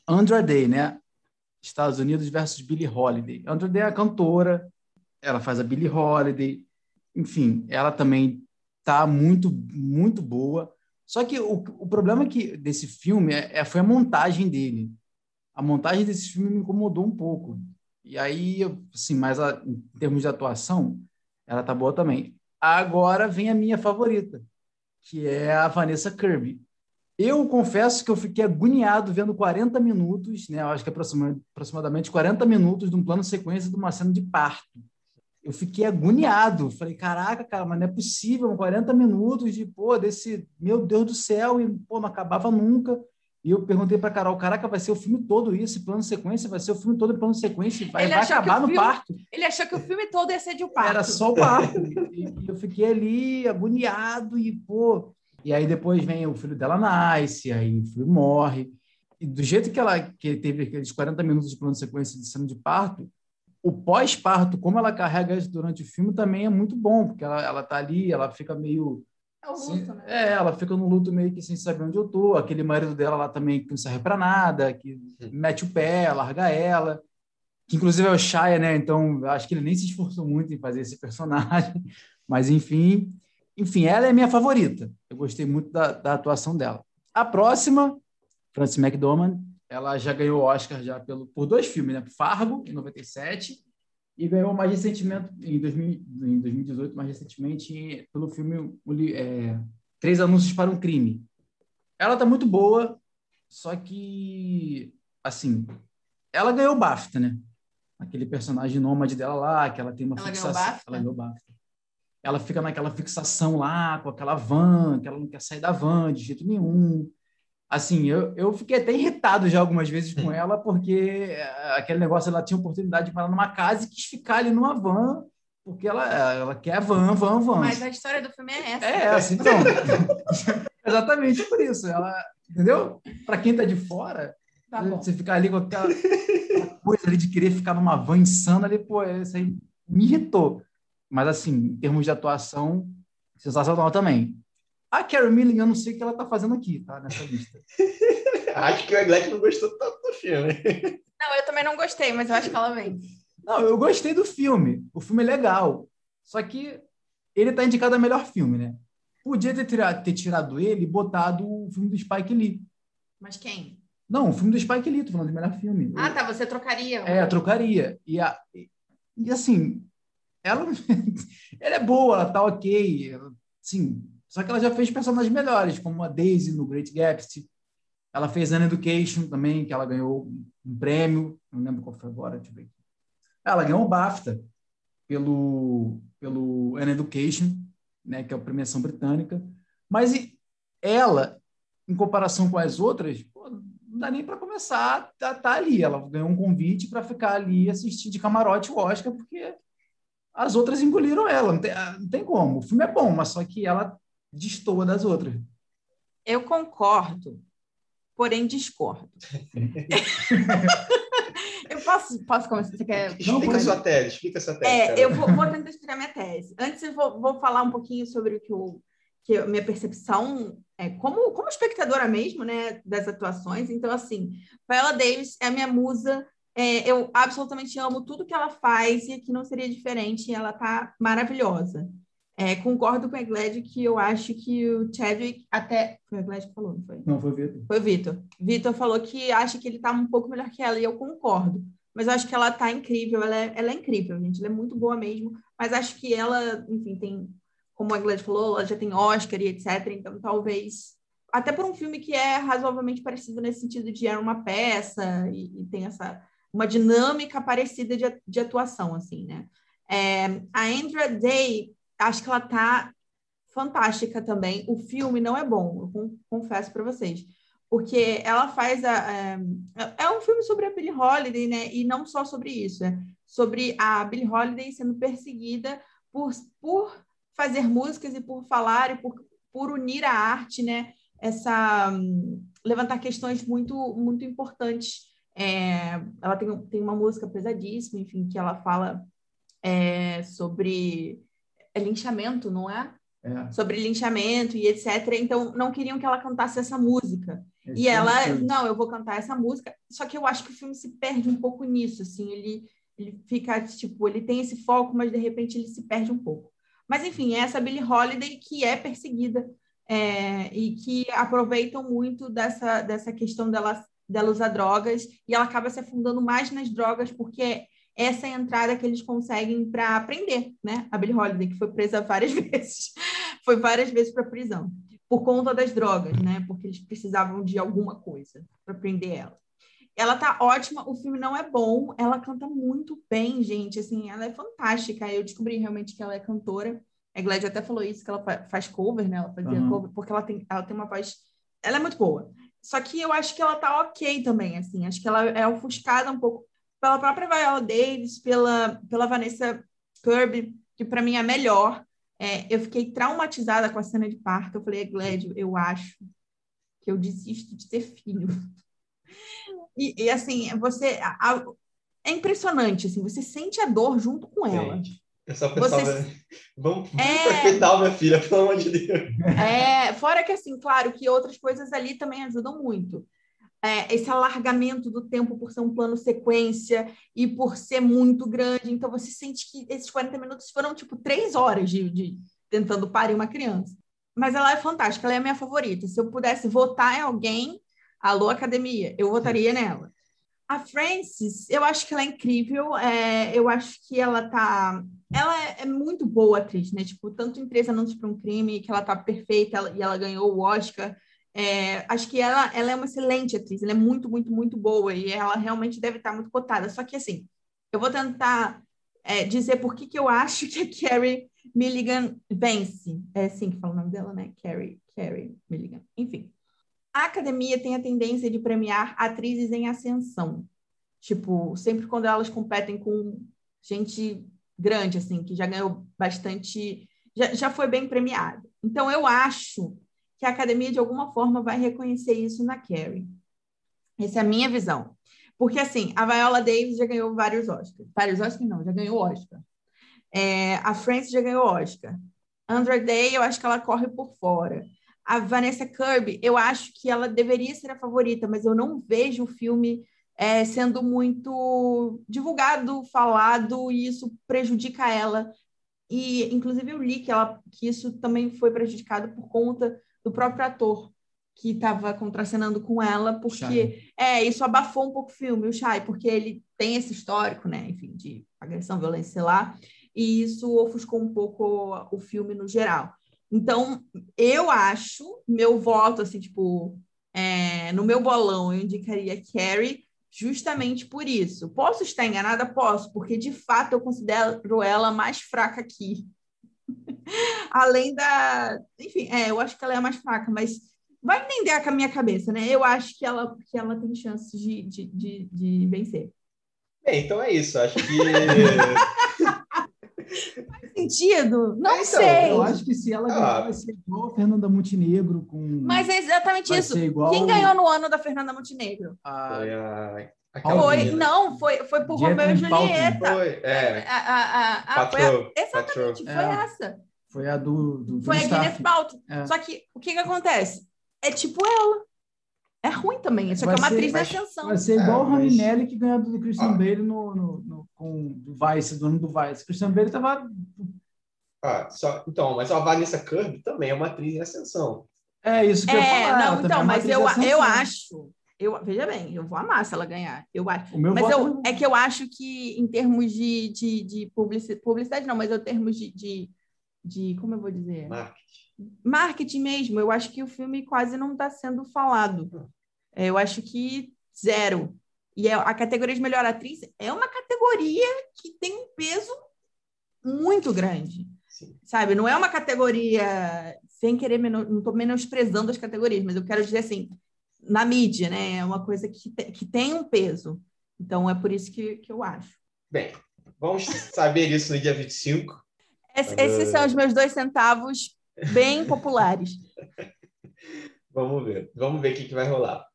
Andra Day, né? Estados Unidos versus Billie Holiday. Andra Day é a cantora, ela faz a Billie Holiday. Enfim, ela também tá muito, muito boa. Só que o, o problema que desse filme é, é, foi a montagem dele. A montagem desse filme me incomodou um pouco. E aí, assim, mas a, em termos de atuação, ela tá boa também. Agora vem a minha favorita, que é a Vanessa Kirby. Eu confesso que eu fiquei agoniado vendo 40 minutos, né? Eu acho que é aproximadamente 40 minutos de um plano sequência de uma cena de parto eu fiquei agoniado. Falei, caraca, cara, mas não é possível, 40 minutos de, pô, desse, meu Deus do céu, e, pô, não acabava nunca. E eu perguntei para Carol, caraca, vai ser o filme todo isso, plano sequência, vai ser o filme todo plano sequência, vai, vai acabar no filme, parto. Ele achou que o filme todo ia ser de um parto. Era só o parto. e, e, eu fiquei ali agoniado e, pô... E aí depois vem o filho dela nasce, aí o filho morre. E do jeito que ela que teve aqueles 40 minutos de plano sequência de cena de parto, o pós-parto, como ela carrega isso durante o filme, também é muito bom, porque ela, ela tá ali, ela fica meio. É o luto, sem, né? É, ela fica no luto meio que sem saber onde eu tô. Aquele marido dela lá também que não serve para nada, que uhum. mete o pé, larga ela. Que inclusive é o Shia, né? Então, acho que ele nem se esforçou muito em fazer esse personagem. Mas, enfim. Enfim, ela é minha favorita. Eu gostei muito da, da atuação dela. A próxima, Frances McDormand, ela já ganhou Oscar já pelo, por dois filmes, né? Fargo, em 97, e ganhou mais recentemente, em, 2000, em 2018, mais recentemente, pelo filme é, Três Anúncios para um Crime. Ela tá muito boa, só que, assim, ela ganhou o BAFTA, né? Aquele personagem nômade dela lá, que ela tem uma ela fixação. Ganhou BAFTA? Ela ganhou BAFTA. Ela fica naquela fixação lá, com aquela van, que ela não quer sair da van de jeito nenhum assim, eu, eu fiquei até irritado já algumas vezes com ela, porque eh, aquele negócio, ela tinha oportunidade de parar numa casa e quis ficar ali numa van, porque ela, ela quer van, van, van. Mas a história do filme é essa. É essa, então. Exatamente por isso. Ela, entendeu? Para quem tá de fora, tá você ficar ali com aquela, aquela, coisa ali de querer ficar numa van insana ali, pô, isso aí me irritou. Mas, assim, em termos de atuação, sensacional também. A Carrie Milling, eu não sei o que ela está fazendo aqui, tá? Nessa lista. acho que o Eglec não gostou tanto do filme. Não, eu também não gostei, mas eu acho que ela vem. Não, eu gostei do filme. O filme é legal. Só que ele está indicado a melhor filme, né? Podia ter tirado, ter tirado ele e botado o filme do Spike Lee. Mas quem? Não, o filme do Spike Lee, tô falando de melhor filme. Ah, tá, você trocaria. É, trocaria. E, a, e assim, ela, ela é boa, ela tá ok. Ela, assim, só que ela já fez personagens melhores, como a Daisy no Great Gatsby. Ela fez An Education também, que ela ganhou um prêmio, não lembro qual foi agora, deixa eu ver. Ela ganhou o BAFTA pelo, pelo An Education, né, que é a premiação britânica. Mas ela, em comparação com as outras, pô, não dá nem para começar estar tá ali. Ela ganhou um convite para ficar ali assistir de camarote o Oscar, porque as outras engoliram ela. Não tem, não tem como. O filme é bom, mas só que ela destoa das outras. Eu concordo, porém discordo. eu posso, posso começar? Você quer... Explica a sua tese, explica a sua tese. É, eu vou, vou, tentar explicar minha tese. Antes, eu vou, vou falar um pouquinho sobre o que, eu, que a minha percepção é como, como espectadora mesmo, né, das atuações. Então, assim, Viola Davis é a minha musa. É, eu absolutamente amo tudo que ela faz e aqui não seria diferente. Ela tá maravilhosa. É, concordo com a Gled que eu acho que o Chadwick até. Foi a Gled que falou, não foi? Não, foi o Vitor. Foi o Vitor. Vitor falou que acha que ele está um pouco melhor que ela, e eu concordo. Mas eu acho que ela está incrível, ela é, ela é incrível, gente. Ela é muito boa mesmo. Mas acho que ela, enfim, tem, como a Gled falou, ela já tem Oscar e etc. Então talvez. Até por um filme que é razoavelmente parecido nesse sentido de é uma peça e, e tem essa uma dinâmica parecida de, de atuação, assim, né? É, a Andrea Day acho que ela tá fantástica também. O filme não é bom, eu confesso para vocês. Porque ela faz a. É, é, um filme sobre a Billie Holiday, né? E não só sobre isso, é sobre a Billie Holiday sendo perseguida por, por fazer músicas e por falar e por, por unir a arte, né? Essa. Levantar questões muito, muito importantes É, ela tem, tem uma música pesadíssima, enfim, que ela fala é, sobre linchamento, não é? é? Sobre linchamento e etc. Então, não queriam que ela cantasse essa música. É e ela, não, eu vou cantar essa música. Só que eu acho que o filme se perde um pouco nisso, assim, ele, ele fica, tipo, ele tem esse foco, mas de repente ele se perde um pouco. Mas, enfim, é essa Billie Holiday que é perseguida é, e que aproveitam muito dessa, dessa questão dela, dela usar drogas e ela acaba se afundando mais nas drogas porque essa é a entrada que eles conseguem para aprender, né? A Billie Holiday, que foi presa várias vezes, foi várias vezes para prisão por conta das drogas, né? Porque eles precisavam de alguma coisa para prender ela. Ela tá ótima, o filme não é bom, ela canta muito bem, gente, assim, ela é fantástica. Eu descobri realmente que ela é cantora. A Glad até falou isso, que ela faz cover, né? Ela fazia uhum. cover, porque ela tem, ela tem uma voz... Ela é muito boa. Só que eu acho que ela tá ok também, assim. Acho que ela é ofuscada um pouco pela própria Viola Davis, pela, pela Vanessa Kirby, que para mim é melhor. É, eu fiquei traumatizada com a cena de parto. Eu falei, Glédio, eu acho que eu desisto de ter filho. E, e assim, você. A, é impressionante, assim, você sente a dor junto com ela. Gente, eu só pensava, você... vamos, vamos é... para hospital, minha filha, pelo amor de Deus. É, fora que, assim, claro que outras coisas ali também ajudam muito é, esse alargamento do tempo por ser um plano sequência e por ser muito grande. Então, você sente que esses 40 minutos foram, tipo, três horas de, de tentando parir uma criança. Mas ela é fantástica, ela é a minha favorita. Se eu pudesse votar em alguém, alô, academia, eu votaria nela. A Frances, eu acho que ela é incrível. É, eu acho que ela tá. Ela é, é, muito boa atriz, né? Tipo, tanto em Três Anúncios para um Crime, que ela tá perfeita ela, e ela ganhou o Oscar. É, acho que ela, ela é uma excelente atriz, ela é muito, muito, muito boa e ela realmente deve estar muito cotada. Só que, assim, eu vou tentar é, dizer por que, que eu acho que a Carrie Milligan vence. É assim que fala o nome dela, né? Carrie, Carrie Milligan. Enfim. A academia tem a tendência de premiar atrizes em ascensão. Tipo, sempre quando elas competem com gente grande, assim, que já ganhou bastante, já, já foi bem premiada. Então, eu acho que a academia, de alguma forma, vai reconhecer isso na Carrie. Essa é a minha visão. Porque, assim, a Viola Davis já ganhou vários Oscars. Vários Oscars, não, já ganhou Oscar. É, a Frances já ganhou Oscar. Andra Day, eu acho que ela corre por fora. A Vanessa Kirby, eu acho que ela deveria ser a favorita, mas eu não vejo o filme é, sendo muito divulgado, falado, e isso prejudica ela. E, inclusive, eu li que, ela, que isso também foi prejudicado por conta do próprio ator que estava contracenando com ela, porque Shai. é isso abafou um pouco o filme, o Shai, porque ele tem esse histórico, né, enfim, de agressão, violência lá, e isso ofuscou um pouco o filme no geral. Então, eu acho, meu voto, assim, tipo, é, no meu bolão, eu indicaria Carrie justamente por isso. Posso estar enganada? Posso, porque de fato eu considero ela mais fraca aqui. Além da. Enfim, é, eu acho que ela é a mais fraca, mas vai entender com a minha cabeça, né? Eu acho que ela, que ela tem chances de, de, de, de vencer. Bem, então é isso. Acho que. Faz sentido? Não é, então, sei. Eu acho que se ela ganhar, ah. vai ser igual a Fernanda Montenegro com. Mas é exatamente vai isso. Quem ganhou no ano da Fernanda Montenegro? Ah, foi a foi, não, foi, foi por Romeu e Julieta. Foi, é. A, a, a, a, foi a, exatamente, foi é. essa. Foi a do. do, do foi a Gwyneth Paltrow. É. Só que o que, que acontece? É tipo ela. É ruim também, só que é uma atriz vai, ascensão. Vai ser igual é, o mas... Raminelli que ganhou do Christian ah. Bale no, no, no, com o Vice, do ano do Vice. Christian Bale estava. Ah, só, então, mas a Vanessa Kirby também é uma atriz em ascensão. É isso que é, eu falar. Não, então, é mas eu, eu acho eu, veja bem, eu vou amar se ela ganhar. Eu acho. Mas eu, é que eu acho que, em termos de, de, de publicidade, publicidade, não, mas em termos de, de, de, Como eu vou dizer? Marketing. Marketing mesmo. Eu acho que o filme quase não está sendo falado. É, eu acho que zero. E é, a categoria de melhor atriz é uma categoria que tem um peso muito grande. Sim. Sabe? Não é uma categoria. Sem querer, não estou menosprezando as categorias, mas eu quero dizer assim na mídia, né? É uma coisa que, que tem um peso. Então, é por isso que, que eu acho. Bem, vamos saber isso no dia 25. Quando... Esses são os meus dois centavos bem populares. vamos ver. Vamos ver o que, que vai rolar.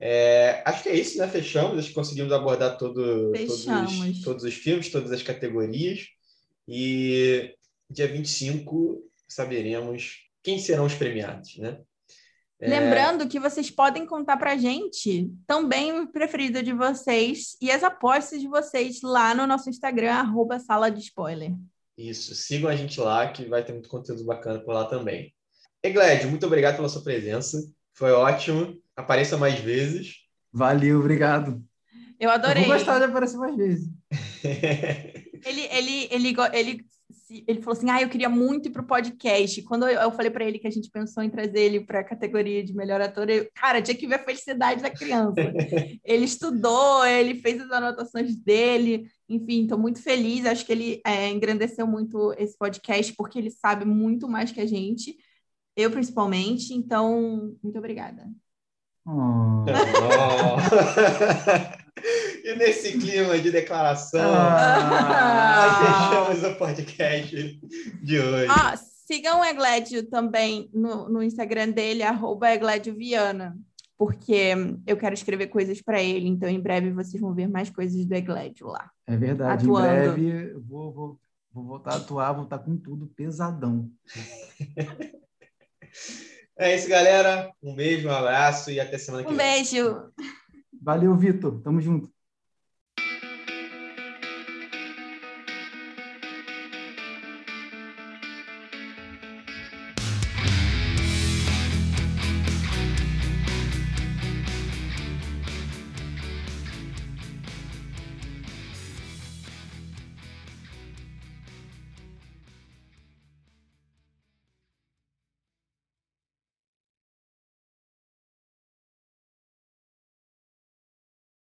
É, acho que é isso, né? Fechamos, acho que conseguimos abordar todo, todos, todos os filmes, todas as categorias. E dia 25 saberemos quem serão os premiados, né? É... Lembrando que vocês podem contar para gente também o preferido de vocês e as apostas de vocês lá no nosso Instagram, arroba sala de spoiler. Isso, sigam a gente lá que vai ter muito conteúdo bacana por lá também. Eglédio, muito obrigado pela sua presença. Foi ótimo. Apareça mais vezes. Valeu, obrigado. Eu adorei. Eu vou gostar de aparecer mais vezes. ele, ele, ele, ele ele falou assim: ah, eu queria muito ir para o podcast. Quando eu, eu falei para ele que a gente pensou em trazer ele para a categoria de melhor ator, eu, cara, tinha que ver a felicidade da criança. ele estudou, ele fez as anotações dele, enfim, estou muito feliz. Acho que ele é, engrandeceu muito esse podcast, porque ele sabe muito mais que a gente, eu principalmente. Então, muito obrigada. Oh. E nesse clima de declaração, ah. nós fechamos o podcast de hoje. Ah, sigam o Eglédio também no, no Instagram dele, arroba Eglédio Viana, porque eu quero escrever coisas para ele, então em breve vocês vão ver mais coisas do Eglédio lá. É verdade, atuando. em breve eu vou, vou, vou voltar a atuar, vou estar com tudo pesadão. É isso, galera. Um beijo, um abraço e até semana que um vem. Um beijo. Valeu, Vitor. Tamo junto.